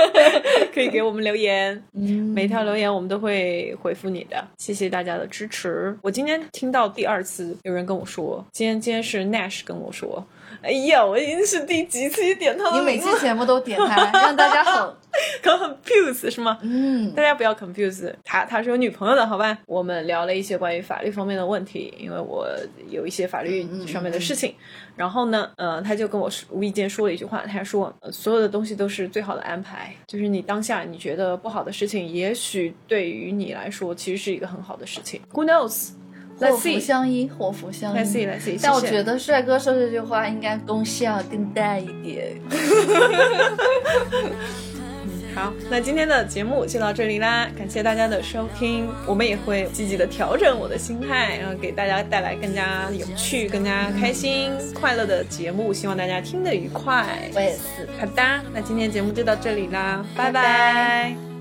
可以给我们留言，每条留言我们都会回复你的。谢谢大家的支持。我今天听到第二次有人跟我说，今天今天是 Nash 跟我说。哎呀，我已经是第几次点他了？你每期节目都点他，让大家很很 confuse 是吗？嗯，大家不要 confuse 他，他是有女朋友的，好吧？我们聊了一些关于法律方面的问题，因为我有一些法律上面的事情。然后呢，呃，他就跟我无意间说了一句话，他说：“所有的东西都是最好的安排，就是你当下你觉得不好的事情，也许对于你来说其实是一个很好的事情。Who knows？” 祸福相依，祸福相依。但我觉得帅哥说这句话应该功效更大一点。好，那今天的节目就到这里啦，感谢大家的收听。我们也会积极的调整我的心态，然后给大家带来更加有趣、更加开心、快乐的节目。希望大家听得愉快。我也是。好的，那今天节目就到这里啦，拜拜。